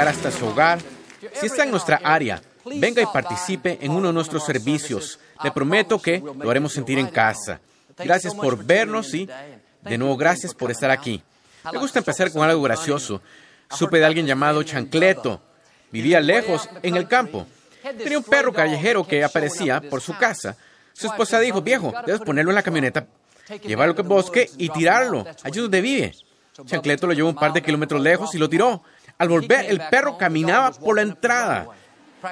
Hasta su hogar. Si está en nuestra área, venga y participe en uno de nuestros servicios. Le prometo que lo haremos sentir en casa. Gracias por vernos y, de nuevo, gracias por estar aquí. Me gusta empezar con algo gracioso. Supe de alguien llamado Chancleto. Vivía lejos, en el campo. Tenía un perro callejero que aparecía por su casa. Su esposa dijo, viejo, debes ponerlo en la camioneta, llevarlo al bosque y tirarlo, allí donde vive. Chancleto lo llevó un par de kilómetros lejos y lo tiró. Al volver, el perro caminaba por la entrada.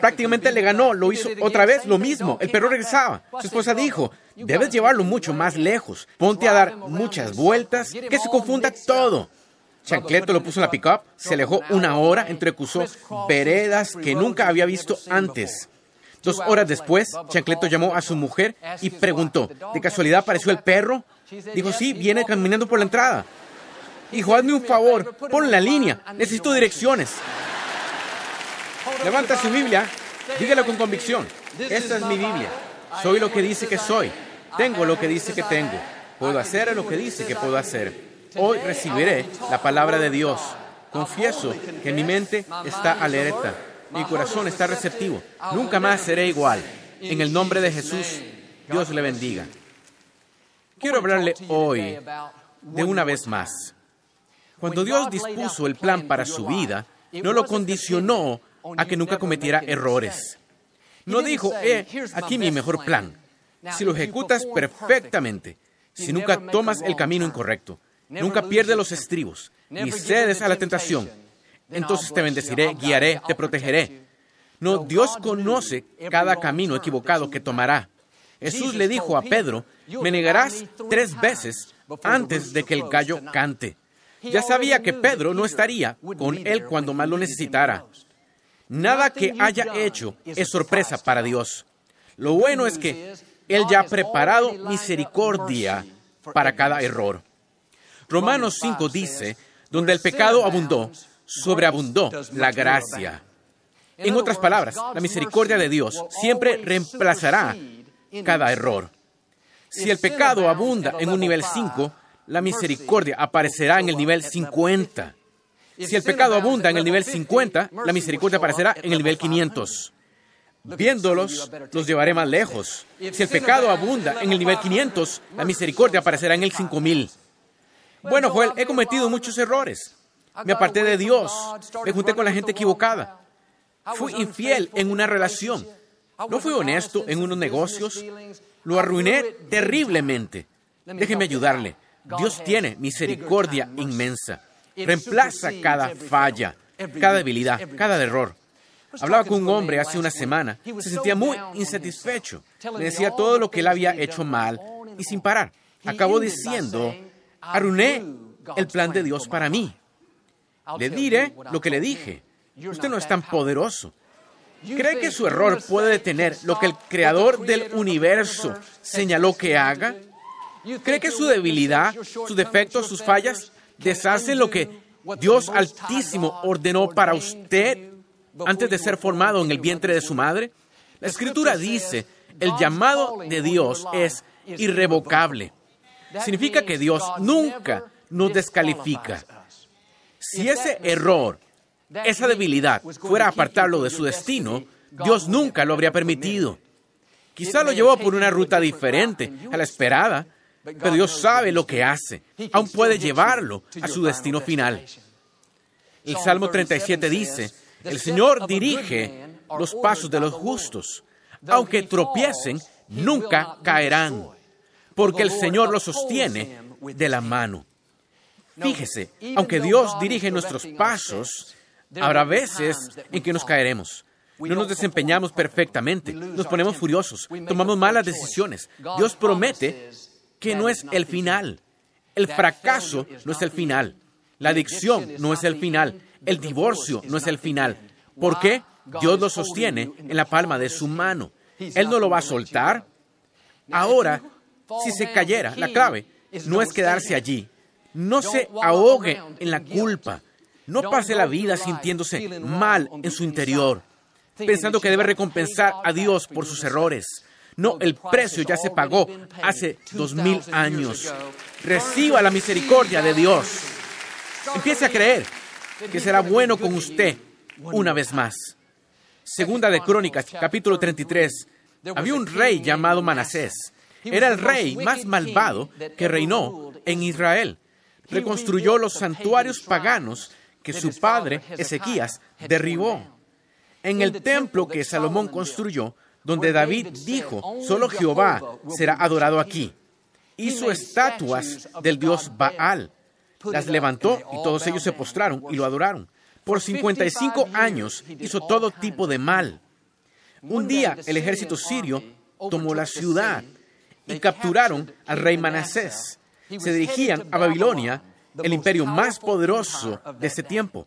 Prácticamente le ganó, lo hizo otra vez lo mismo. El perro regresaba. Su esposa dijo, debes llevarlo mucho más lejos. Ponte a dar muchas vueltas, que se confunda todo. Chancleto lo puso en la pickup, se alejó una hora, entrecruzó veredas que nunca había visto antes. Dos horas después, Chancleto llamó a su mujer y preguntó, ¿de casualidad apareció el perro? Dijo, sí, viene caminando por la entrada. Hijo, hazme un favor, pon la línea, necesito direcciones. Levanta su Biblia, dígalo con convicción. Esta es mi Biblia. Soy lo que dice que soy. Tengo lo que dice que tengo. Puedo hacer lo que dice que puedo hacer. Hoy recibiré la palabra de Dios. Confieso que mi mente está alerta. Mi corazón está receptivo. Nunca más seré igual. En el nombre de Jesús, Dios le bendiga. Quiero hablarle hoy de una vez más. Cuando Dios dispuso el plan para su vida, no lo condicionó a que nunca cometiera errores. No dijo, eh, aquí mi mejor plan. Si lo ejecutas perfectamente, si nunca tomas el camino incorrecto, nunca pierdes los estribos, ni cedes a la tentación, entonces te bendeciré, guiaré, te protegeré. No, Dios conoce cada camino equivocado que tomará. Jesús le dijo a Pedro, me negarás tres veces antes de que el gallo cante. Ya sabía que Pedro no estaría con él cuando más lo necesitara. Nada que haya hecho es sorpresa para Dios. Lo bueno es que Él ya ha preparado misericordia para cada error. Romanos 5 dice, donde el pecado abundó, sobreabundó la gracia. En otras palabras, la misericordia de Dios siempre reemplazará cada error. Si el pecado abunda en un nivel 5, la misericordia aparecerá en el nivel 50. Si el pecado abunda en el nivel 50, la misericordia aparecerá en el nivel 500. Viéndolos, los llevaré más lejos. Si el pecado abunda en el nivel 500, la misericordia aparecerá en el 5000. Bueno, Joel, he cometido muchos errores. Me aparté de Dios. Me junté con la gente equivocada. Fui infiel en una relación. No fui honesto en unos negocios. Lo arruiné terriblemente. Déjeme ayudarle. Dios tiene misericordia inmensa. Reemplaza cada falla, cada debilidad, cada error. Hablaba con un hombre hace una semana. Se sentía muy insatisfecho. Le decía todo lo que él había hecho mal y sin parar. Acabó diciendo, arruiné el plan de Dios para mí. Le diré lo que le dije. Usted no es tan poderoso. ¿Cree que su error puede detener lo que el creador del universo señaló que haga? ¿Cree que su debilidad, sus defectos, sus fallas deshacen lo que Dios Altísimo ordenó para usted antes de ser formado en el vientre de su madre? La escritura dice, el llamado de Dios es irrevocable. Significa que Dios nunca nos descalifica. Si ese error, esa debilidad fuera a apartarlo de su destino, Dios nunca lo habría permitido. Quizá lo llevó por una ruta diferente a la esperada, pero Dios sabe lo que hace. Aún puede llevarlo a su destino final. El Salmo 37 dice, el Señor dirige los pasos de los justos. Aunque tropiecen, nunca caerán, porque el Señor los sostiene de la mano. Fíjese, aunque Dios dirige nuestros pasos, habrá veces en que nos caeremos. No nos desempeñamos perfectamente, nos ponemos furiosos, tomamos malas decisiones. Dios promete que no es el final. El fracaso no es el final. La adicción no es el final. El divorcio no es el final. ¿Por qué? Dios lo sostiene en la palma de su mano. Él no lo va a soltar. Ahora, si se cayera, la clave no es quedarse allí. No se ahogue en la culpa. No pase la vida sintiéndose mal en su interior, pensando que debe recompensar a Dios por sus errores. No, el precio ya se pagó hace dos mil años. Reciba la misericordia de Dios. Empiece a creer que será bueno con usted una vez más. Segunda de Crónicas, capítulo 33. Había un rey llamado Manasés. Era el rey más malvado que reinó en Israel. Reconstruyó los santuarios paganos que su padre Ezequías derribó. En el templo que Salomón construyó, donde David dijo, solo Jehová será adorado aquí. Hizo estatuas del dios Baal. Las levantó y todos ellos se postraron y lo adoraron. Por 55 años hizo todo tipo de mal. Un día el ejército sirio tomó la ciudad y capturaron al rey Manasés. Se dirigían a Babilonia, el imperio más poderoso de ese tiempo.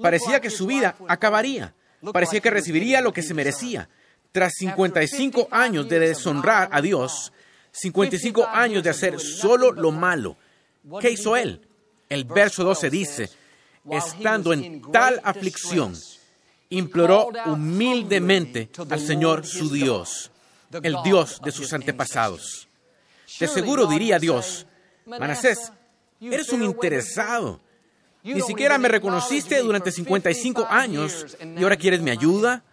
Parecía que su vida acabaría. Parecía que recibiría lo que se merecía. Tras 55 años de deshonrar a Dios, 55 años de hacer solo lo malo, ¿qué hizo él? El verso 12 dice, estando en tal aflicción, imploró humildemente al Señor su Dios, el Dios de sus antepasados. De seguro diría Dios, Manasés, eres un interesado. Ni siquiera me reconociste durante 55 años y ahora quieres mi ayuda.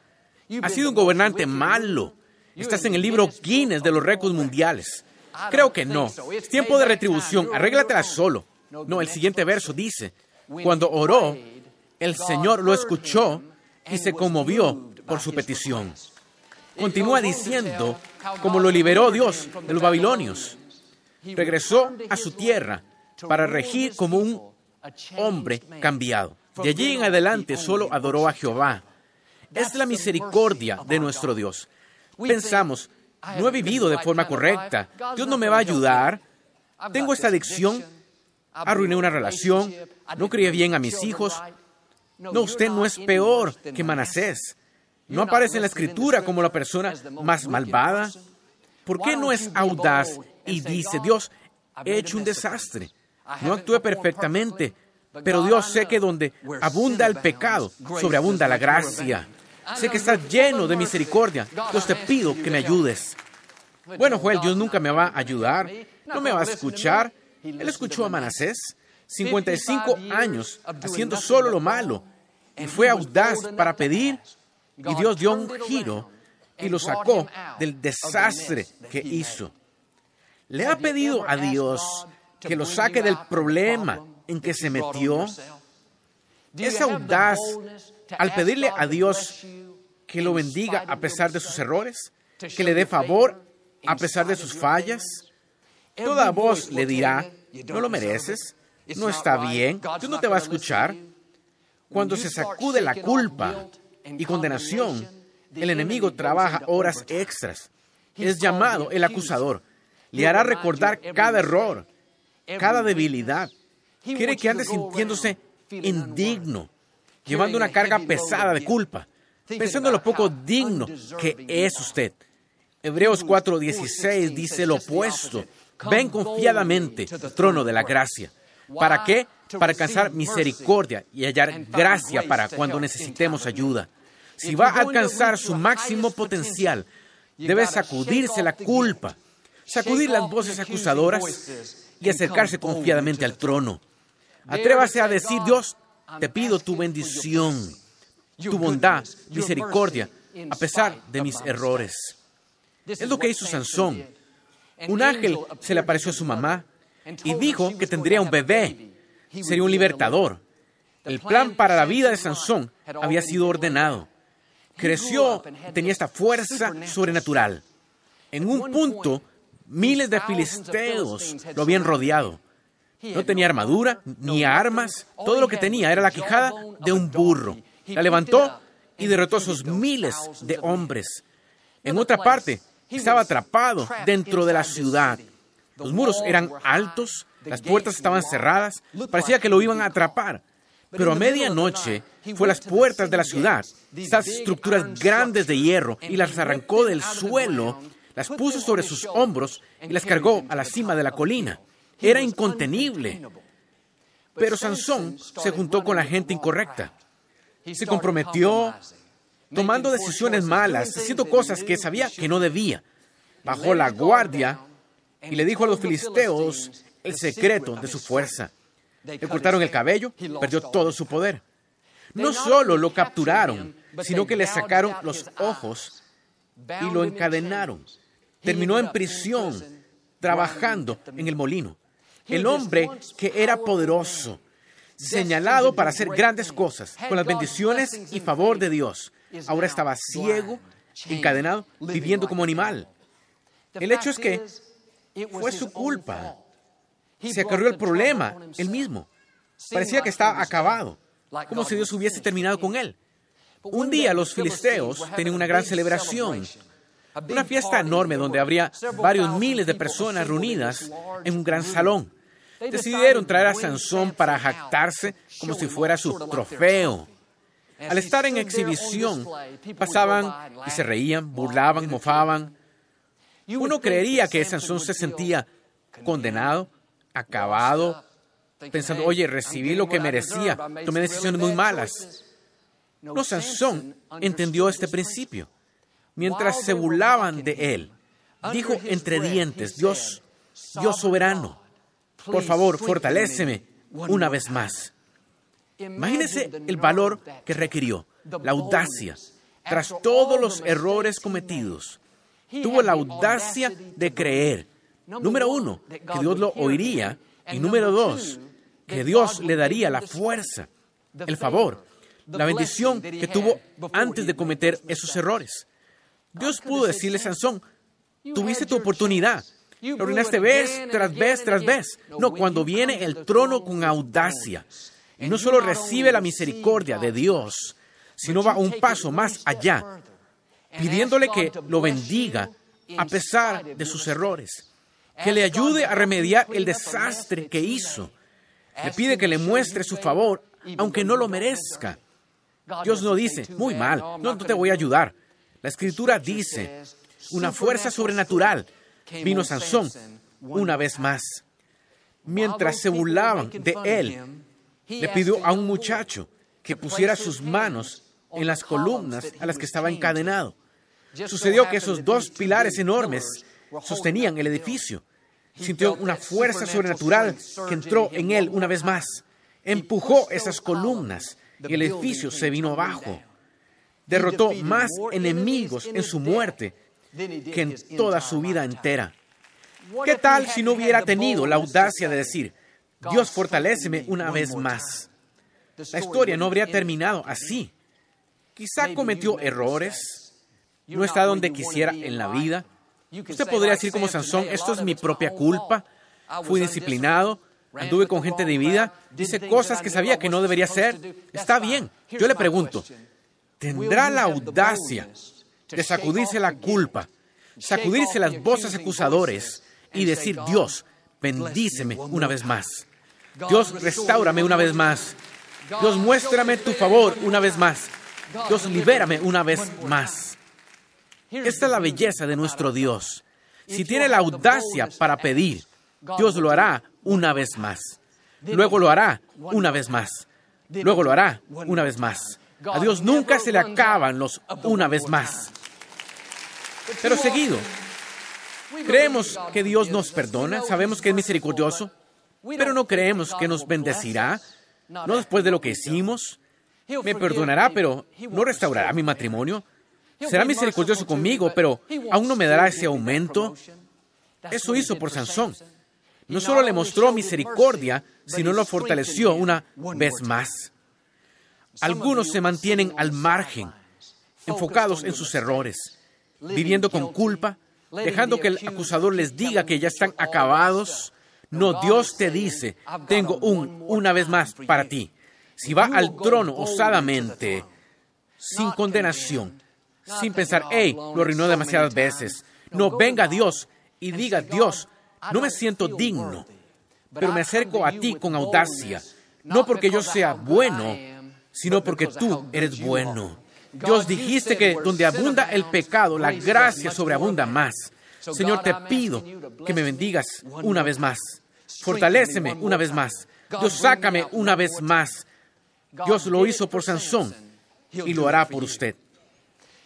Has sido un gobernante malo. Estás en el libro Guinness de los récords mundiales. Creo que no. Es tiempo de retribución. Arréglatela solo. No, el siguiente verso dice, cuando oró, el Señor lo escuchó y se conmovió por su petición. Continúa diciendo cómo lo liberó Dios de los babilonios. Regresó a su tierra para regir como un hombre cambiado. De allí en adelante solo adoró a Jehová. Es la misericordia de nuestro Dios. Pensamos, no he vivido de forma correcta. Dios no me va a ayudar. Tengo esta adicción. Arruiné una relación. No crié bien a mis hijos. No, usted no es peor que Manasés. No aparece en la escritura como la persona más malvada. ¿Por qué no es audaz y dice, Dios, he hecho un desastre? No actué perfectamente, pero Dios sé que donde abunda el pecado, sobreabunda la gracia. Sé que estás lleno de misericordia. Dios te pido que me ayudes. Bueno, Joel, Dios nunca me va a ayudar, no me va a escuchar. Él escuchó a Manasés 55 años haciendo solo lo malo y fue audaz para pedir y Dios dio un giro y lo sacó del desastre que hizo. ¿Le ha pedido a Dios que lo saque del problema en que se metió? ¿Es audaz al pedirle a Dios que lo bendiga a pesar de sus errores? ¿Que le dé favor a pesar de sus fallas? Toda voz le dirá, no lo mereces, no está bien, tú no te va a escuchar. Cuando se sacude la culpa y condenación, el enemigo trabaja horas extras. Es llamado el acusador. Le hará recordar cada error, cada debilidad. Quiere que ande sintiéndose indigno, llevando una carga pesada de culpa, pensando en lo poco digno que es usted. Hebreos 4:16 dice lo opuesto. Ven confiadamente al trono de la gracia. ¿Para qué? Para alcanzar misericordia y hallar gracia para cuando necesitemos ayuda. Si va a alcanzar su máximo potencial, debe sacudirse la culpa, sacudir las voces acusadoras y acercarse confiadamente al trono. Atrévase a decir, Dios, te pido tu bendición, tu bondad, misericordia, a pesar de mis errores. Es lo que hizo Sansón. Un ángel se le apareció a su mamá y dijo que tendría un bebé. Sería un libertador. El plan para la vida de Sansón había sido ordenado. Creció, tenía esta fuerza sobrenatural. En un punto, miles de filisteos lo habían rodeado. No tenía armadura ni armas. Todo lo que tenía era la quijada de un burro. La levantó y derrotó a esos miles de hombres. En otra parte, estaba atrapado dentro de la ciudad. Los muros eran altos, las puertas estaban cerradas, parecía que lo iban a atrapar. Pero a medianoche fue a las puertas de la ciudad, estas estructuras grandes de hierro, y las arrancó del suelo, las puso sobre sus hombros y las cargó a la cima de la colina. Era incontenible. Pero Sansón se juntó con la gente incorrecta. Se comprometió tomando decisiones malas, haciendo cosas que sabía que no debía. Bajó la guardia y le dijo a los filisteos el secreto de su fuerza. Le cortaron el cabello, perdió todo su poder. No solo lo capturaron, sino que le sacaron los ojos y lo encadenaron. Terminó en prisión, trabajando en el molino. El hombre que era poderoso, señalado para hacer grandes cosas, con las bendiciones y favor de Dios, ahora estaba ciego, encadenado, viviendo como animal. El hecho es que fue su culpa. Se acarrió el problema él mismo. Parecía que estaba acabado, como si Dios hubiese terminado con él. Un día los filisteos tenían una gran celebración, una fiesta enorme donde habría varios miles de personas reunidas en un gran salón. Decidieron traer a Sansón para jactarse como si fuera su trofeo. Al estar en exhibición, pasaban y se reían, burlaban, mofaban. Uno creería que Sansón se sentía condenado, acabado, pensando, oye, recibí lo que merecía, tomé decisiones muy malas. No, Sansón entendió este principio. Mientras se burlaban de él, dijo entre dientes, Dios, Dios soberano, por favor, fortaléceme una vez más. Imagínese el valor que requirió, la audacia. Tras todos los errores cometidos, tuvo la audacia de creer, número uno, que Dios lo oiría, y número dos, que Dios le daría la fuerza, el favor, la bendición que tuvo antes de cometer esos errores. Dios pudo decirle a Sansón, tuviste tu oportunidad, lo arruinaste vez tras vez tras vez. No, cuando viene el trono con audacia, y no solo recibe la misericordia de Dios, sino va un paso más allá, pidiéndole que lo bendiga a pesar de sus errores, que le ayude a remediar el desastre que hizo. Le pide que le muestre su favor, aunque no lo merezca. Dios no dice, muy mal, no, no te voy a ayudar. La escritura dice, una fuerza sobrenatural vino Sansón una vez más. Mientras se burlaban de él, le pidió a un muchacho que pusiera sus manos en las columnas a las que estaba encadenado. Sucedió que esos dos pilares enormes sostenían el edificio. Sintió una fuerza sobrenatural que entró en él una vez más. Empujó esas columnas y el edificio se vino abajo. Derrotó más enemigos en su muerte que en toda su vida entera. ¿Qué tal si no hubiera tenido la audacia de decir, Dios fortaléceme una vez más? La historia no habría terminado así. Quizá cometió errores, no está donde quisiera en la vida. Usted podría decir como Sansón, esto es mi propia culpa, fui disciplinado, anduve con gente de vida, dice cosas que sabía que no debería hacer. Está bien. Yo le pregunto, ¿tendrá la audacia de sacudirse la culpa, sacudirse las voces acusadores y decir, Dios, bendíceme una vez más. Dios, restaurame una vez más. Dios, muéstrame tu favor una vez más. Dios, libérame una vez más. Esta es la belleza de nuestro Dios. Si tiene la audacia para pedir, Dios lo hará una vez más. Luego lo hará una vez más. Luego lo hará una vez más. A Dios nunca se le acaban los una vez más. Pero seguido, creemos que Dios nos perdona, sabemos que es misericordioso, pero no creemos que nos bendecirá, no después de lo que hicimos. Me perdonará, pero no restaurará mi matrimonio. Será misericordioso conmigo, pero aún no me dará ese aumento. Eso hizo por Sansón. No solo le mostró misericordia, sino lo fortaleció una vez más. Algunos se mantienen al margen, enfocados en sus errores viviendo con culpa, dejando que el acusador les diga que ya están acabados. No, Dios te dice, tengo un, una vez más para ti. Si va al trono osadamente, sin condenación, sin pensar, hey, lo arruinó demasiadas veces. No, venga Dios y diga, Dios, No me siento digno, pero me acerco a ti con audacia, no porque yo sea bueno, sino porque tú eres bueno. Dios dijiste que donde abunda el pecado, la gracia sobreabunda más. Señor, te pido que me bendigas una vez más. Fortaléceme una vez más. Dios, sácame una vez más. Dios lo hizo por Sansón y lo hará por usted.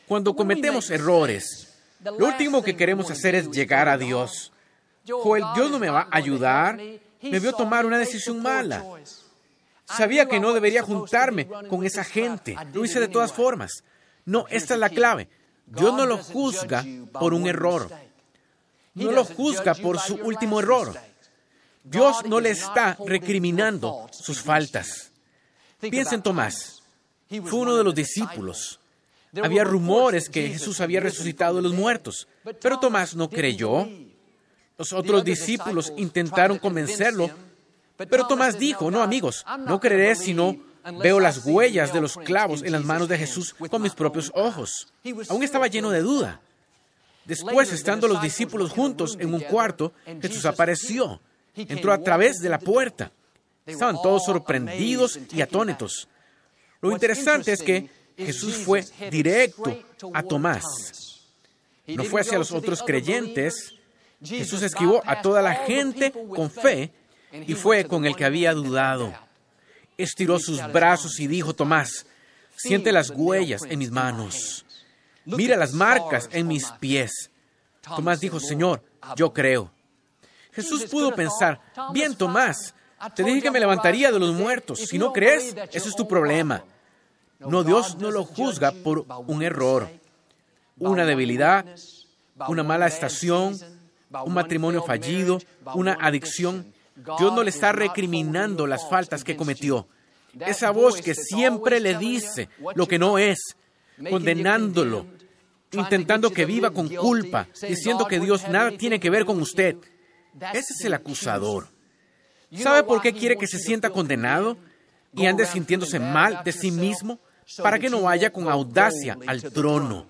Cuando cometemos errores, lo último que queremos hacer es llegar a Dios. Joel, Dios no me va a ayudar. Me vio tomar una decisión mala. Sabía que no debería juntarme con esa gente. Lo hice de todas formas. No, esta es la clave. Dios no lo juzga por un error. No lo juzga por su último error. Dios no le está recriminando sus faltas. Piensa en Tomás. Fue uno de los discípulos. Había rumores que Jesús había resucitado de los muertos, pero Tomás no creyó. Los otros discípulos intentaron convencerlo, pero Tomás dijo, no amigos, no creeré si no veo las huellas de los clavos en las manos de Jesús con mis propios ojos. Aún estaba lleno de duda. Después, estando los discípulos juntos en un cuarto, Jesús apareció. Entró a través de la puerta. Estaban todos sorprendidos y atónitos. Lo interesante es que Jesús fue directo a Tomás. No fue hacia los otros creyentes. Jesús esquivó a toda la gente con fe y fue con el que había dudado. Estiró sus brazos y dijo, Tomás, siente las huellas en mis manos. Mira las marcas en mis pies. Tomás dijo, Señor, yo creo. Jesús pudo pensar, bien, Tomás, te dije que me levantaría de los muertos. Si no crees, eso es tu problema. No, Dios no lo juzga por un error, una debilidad, una mala estación, un matrimonio fallido, una adicción. Dios no le está recriminando las faltas que cometió. Esa voz que siempre le dice lo que no es, condenándolo, intentando que viva con culpa, diciendo que Dios nada tiene que ver con usted. Ese es el acusador. ¿Sabe por qué quiere que se sienta condenado y ande sintiéndose mal de sí mismo? Para que no vaya con audacia al trono.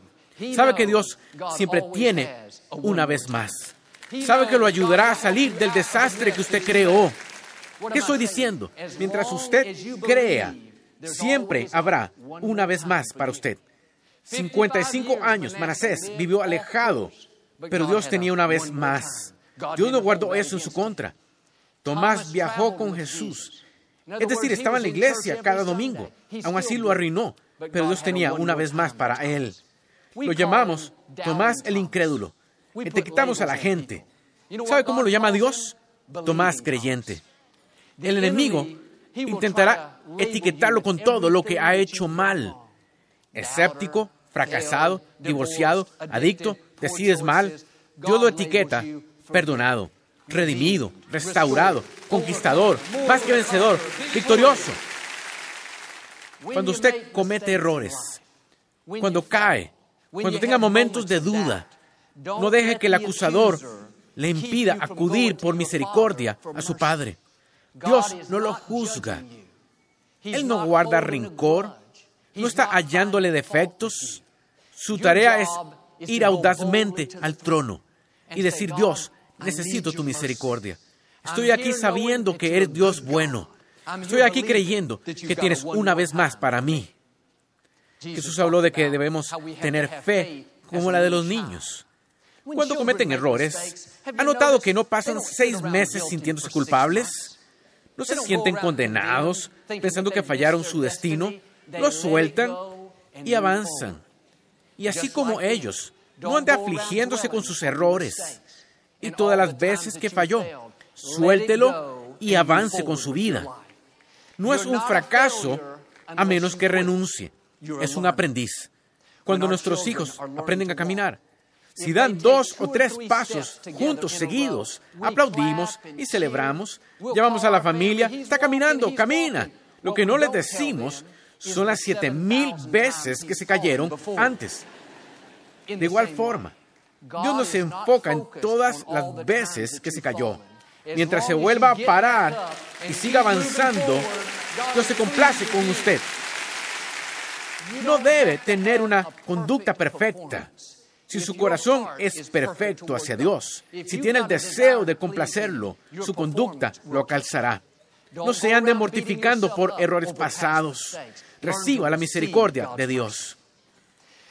Sabe que Dios siempre tiene una vez más. Sabe que lo ayudará a salir del desastre que usted creó. ¿Qué estoy diciendo? Mientras usted crea, siempre habrá una vez más para usted. 55 años Manasés vivió alejado, pero Dios tenía una vez más. Dios no guardó eso en su contra. Tomás viajó con Jesús. Es decir, estaba en la iglesia cada domingo. Aún así lo arruinó, pero Dios tenía una vez más para él. Lo llamamos Tomás el incrédulo. Etiquetamos a la gente. ¿Sabe cómo lo llama Dios? Tomás creyente. El enemigo intentará etiquetarlo con todo lo que ha hecho mal. Escéptico, fracasado, divorciado, adicto, decides mal. Dios lo etiqueta perdonado, redimido, restaurado, conquistador, más que vencedor, victorioso. Cuando usted comete errores, cuando cae, cuando tenga momentos de duda, no deje que el acusador le impida acudir por misericordia a su Padre. Dios no lo juzga. Él no guarda rencor, no está hallándole defectos. Su tarea es ir audazmente al trono y decir, Dios, necesito tu misericordia. Estoy aquí sabiendo que eres Dios bueno. Estoy aquí creyendo que tienes una vez más para mí. Jesús habló de que debemos tener fe como la de los niños. Cuando cometen errores, ¿ha notado que no pasan seis meses sintiéndose culpables? ¿No se sienten condenados pensando que fallaron su destino? Lo sueltan y avanzan. Y así como ellos, no ande afligiéndose con sus errores y todas las veces que falló. Suéltelo y avance con su vida. No es un fracaso a menos que renuncie. Es un aprendiz. Cuando nuestros hijos aprenden a caminar, si dan dos o tres pasos juntos seguidos, aplaudimos y celebramos, llamamos a la familia, está caminando, camina. Lo que no les decimos son las siete mil veces que se cayeron antes. De igual forma, Dios no se enfoca en todas las veces que se cayó. Mientras se vuelva a parar y siga avanzando, Dios se complace con usted. No debe tener una conducta perfecta. Si su corazón es perfecto hacia Dios, si tiene el deseo de complacerlo, su conducta lo calzará. No se ande mortificando por errores pasados. Reciba la misericordia de Dios.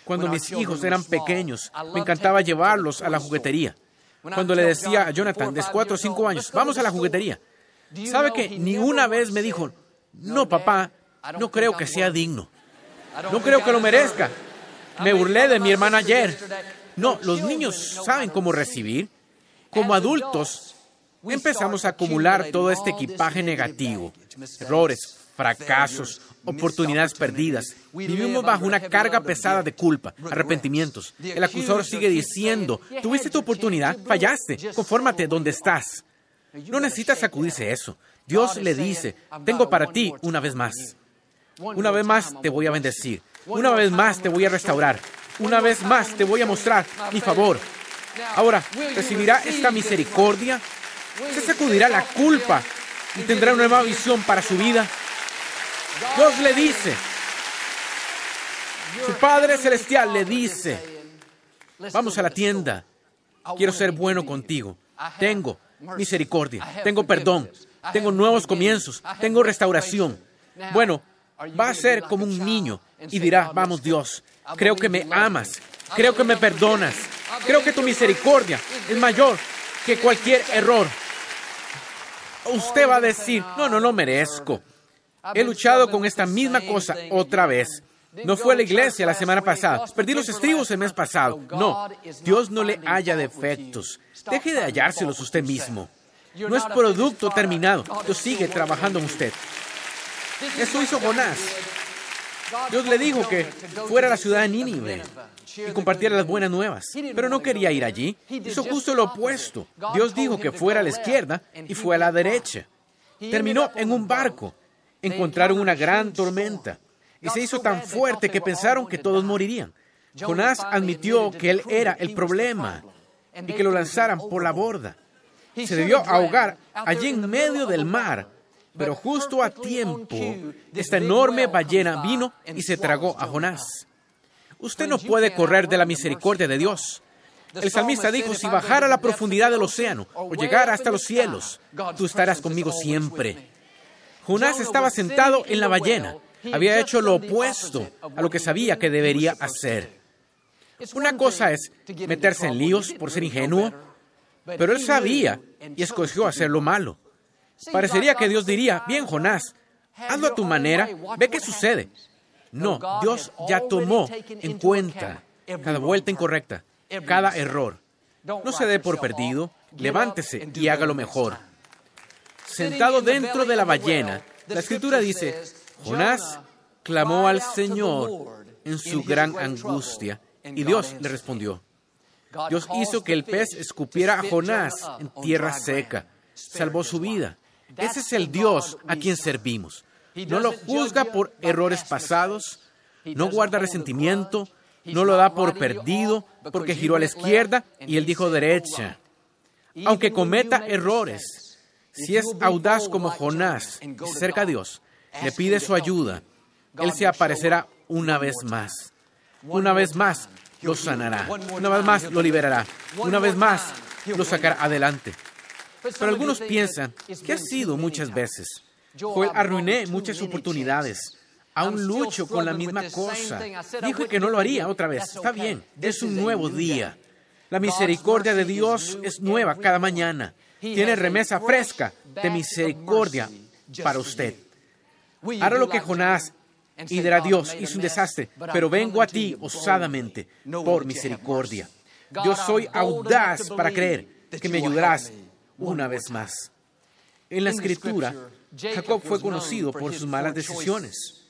Cuando mis hijos eran pequeños, me encantaba llevarlos a la juguetería. Cuando le decía a Jonathan, de 4 o 5 años, vamos a la juguetería, ¿sabe que ni una vez me dijo, no, papá, no creo que sea digno? No creo que lo merezca. Me burlé de mi hermana ayer. No, los niños saben cómo recibir. Como adultos, empezamos a acumular todo este equipaje negativo. Errores, fracasos, oportunidades perdidas. Vivimos bajo una carga pesada de culpa, arrepentimientos. El acusador sigue diciendo, tuviste tu oportunidad, fallaste, confórmate donde estás. No necesitas sacudirse eso. Dios le dice, tengo para ti una vez más. Una vez más te voy a bendecir. Una vez más te voy a restaurar. Una vez más te voy a mostrar mi favor. Ahora, ¿recibirá esta misericordia? ¿Se sacudirá la culpa y tendrá una nueva visión para su vida? Dios le dice, su Padre Celestial le dice, vamos a la tienda, quiero ser bueno contigo, tengo misericordia, tengo perdón, tengo nuevos comienzos, tengo restauración. Bueno, va a ser como un niño y dirá, vamos Dios, creo que me amas, creo que me perdonas, creo que tu misericordia es mayor que cualquier error. Usted va a decir, no, no lo merezco. He luchado con esta misma cosa otra vez. No fue a la iglesia la semana pasada. Perdí los estribos el mes pasado. No, Dios no le haya defectos. Deje de hallárselos usted mismo. No es producto terminado. Dios sigue trabajando en usted. Eso hizo Jonás. Dios le dijo que fuera a la ciudad de Nínive y compartiera las buenas nuevas, pero no quería ir allí. Hizo justo lo opuesto. Dios dijo que fuera a la izquierda y fue a la derecha. Terminó en un barco. Encontraron una gran tormenta y se hizo tan fuerte que pensaron que todos morirían. Jonás admitió que él era el problema y que lo lanzaran por la borda. Se debió ahogar allí en medio del mar pero justo a tiempo, esta enorme ballena vino y se tragó a Jonás. Usted no puede correr de la misericordia de Dios. El salmista dijo, si bajara a la profundidad del océano o llegara hasta los cielos, tú estarás conmigo siempre. Jonás estaba sentado en la ballena. Había hecho lo opuesto a lo que sabía que debería hacer. Una cosa es meterse en líos por ser ingenuo, pero él sabía y escogió hacer lo malo. Parecería que Dios diría, bien Jonás, hazlo a tu manera, ve qué sucede. No, Dios ya tomó en cuenta cada vuelta incorrecta, cada error. No se dé por perdido, levántese y hágalo mejor. Sentado dentro de la ballena, la escritura dice, Jonás clamó al Señor en su gran angustia y Dios le respondió. Dios hizo que el pez escupiera a Jonás en tierra seca, salvó su vida. Ese es el Dios a quien servimos. No lo juzga por errores pasados, no guarda resentimiento, no lo da por perdido porque giró a la izquierda y él dijo derecha. Aunque cometa errores, si es audaz como Jonás y cerca a Dios, le pide su ayuda, Él se aparecerá una vez más. Una vez más lo sanará. Una vez más lo liberará. Una vez más lo sacará adelante. Pero algunos piensan que ha sido muchas veces. Joel arruiné muchas oportunidades. Aún lucho con la misma cosa. Dijo que no lo haría otra vez. Está bien, es un nuevo día. La misericordia de Dios es nueva cada mañana. Tiene remesa fresca de misericordia para usted. Hará lo que Jonás y dirá Dios, hizo un desastre, pero vengo a ti osadamente por misericordia. Yo soy audaz para creer que me ayudarás una vez más. En la escritura, Jacob fue conocido por sus malas decisiones.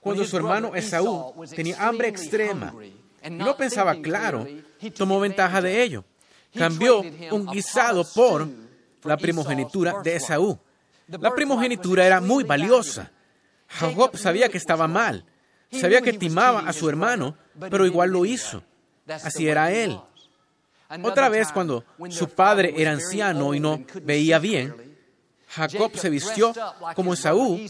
Cuando su hermano Esaú tenía hambre extrema y no pensaba claro, tomó ventaja de ello. Cambió un guisado por la primogenitura de Esaú. La primogenitura era muy valiosa. Jacob sabía que estaba mal, sabía que timaba a su hermano, pero igual lo hizo. Así era él. Otra vez, cuando su padre era anciano y no veía bien, Jacob se vistió como Esaú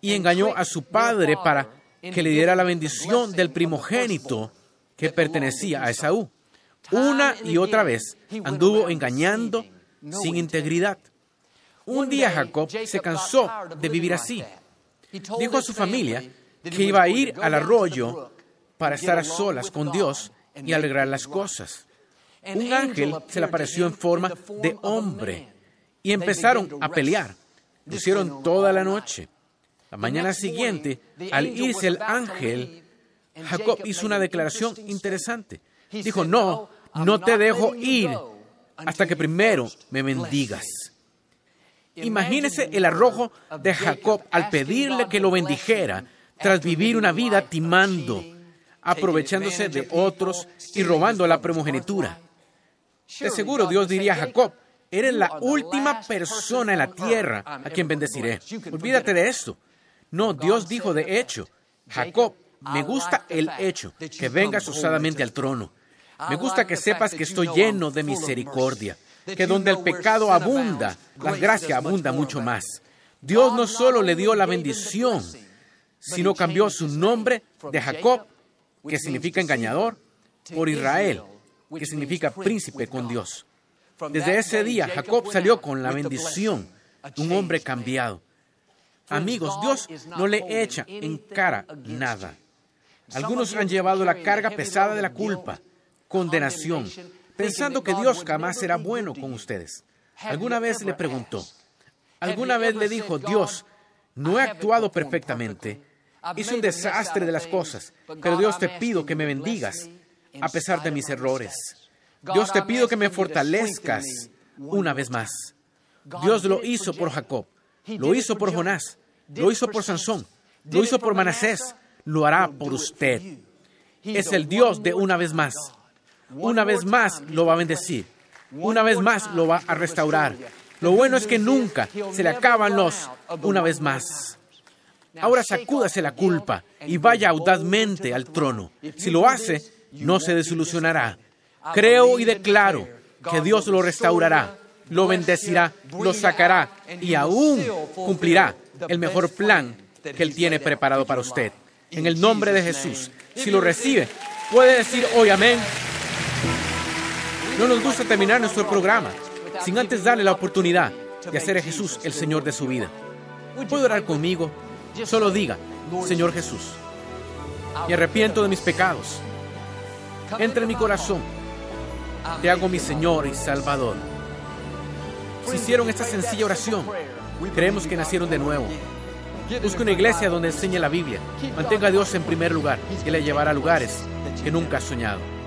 y engañó a su padre para que le diera la bendición del primogénito que pertenecía a Esaú. Una y otra vez anduvo engañando sin integridad. Un día Jacob se cansó de vivir así. Dijo a su familia que iba a ir al arroyo para estar a solas con Dios y alegrar las cosas. Un ángel se le apareció en forma de hombre y empezaron a pelear. Lo hicieron toda la noche. La mañana siguiente, al irse el ángel, Jacob hizo una declaración interesante. Dijo, no, no te dejo ir hasta que primero me bendigas. Imagínese el arrojo de Jacob al pedirle que lo bendijera tras vivir una vida timando, aprovechándose de otros y robando la primogenitura. De seguro Dios diría a Jacob, eres la última persona en la tierra a quien bendeciré. Olvídate de esto. No, Dios dijo de hecho, Jacob, me gusta el hecho que vengas osadamente al trono. Me gusta que sepas que estoy lleno de misericordia, que donde el pecado abunda, la gracia abunda mucho más. Dios no solo le dio la bendición, sino cambió su nombre de Jacob, que significa engañador, por Israel, que significa príncipe con Dios. Desde ese día Jacob salió con la bendición, un hombre cambiado. Amigos, Dios no le echa en cara nada. Algunos han llevado la carga pesada de la culpa, condenación, pensando que Dios jamás será bueno con ustedes. ¿Alguna vez le preguntó? ¿Alguna vez le dijo, Dios, no he actuado perfectamente? Hice un desastre de las cosas, pero Dios te pido que me bendigas a pesar de mis errores. Dios te pido que me fortalezcas una vez más. Dios lo hizo por Jacob, lo hizo por Jonás, lo hizo por Sansón, lo hizo por Manasés, lo hará por usted. Es el Dios de una vez más. Una vez más lo va a bendecir. Una vez más lo va a restaurar. Lo bueno es que nunca se le acaban los una vez más. Ahora sacúdase la culpa y vaya audazmente al trono. Si lo hace, no se desilusionará. Creo y declaro que Dios lo restaurará, lo bendecirá, lo sacará y aún cumplirá el mejor plan que Él tiene preparado para usted. En el nombre de Jesús, si lo recibe, puede decir hoy amén. No nos gusta terminar nuestro programa sin antes darle la oportunidad de hacer a Jesús el Señor de su vida. ¿Puede orar conmigo? Solo diga, Señor Jesús, me arrepiento de mis pecados. Entra en mi corazón. Te hago mi Señor y Salvador. Si hicieron esta sencilla oración, creemos que nacieron de nuevo. Busque una iglesia donde enseñe la Biblia. Mantenga a Dios en primer lugar y le llevará a lugares que nunca ha soñado.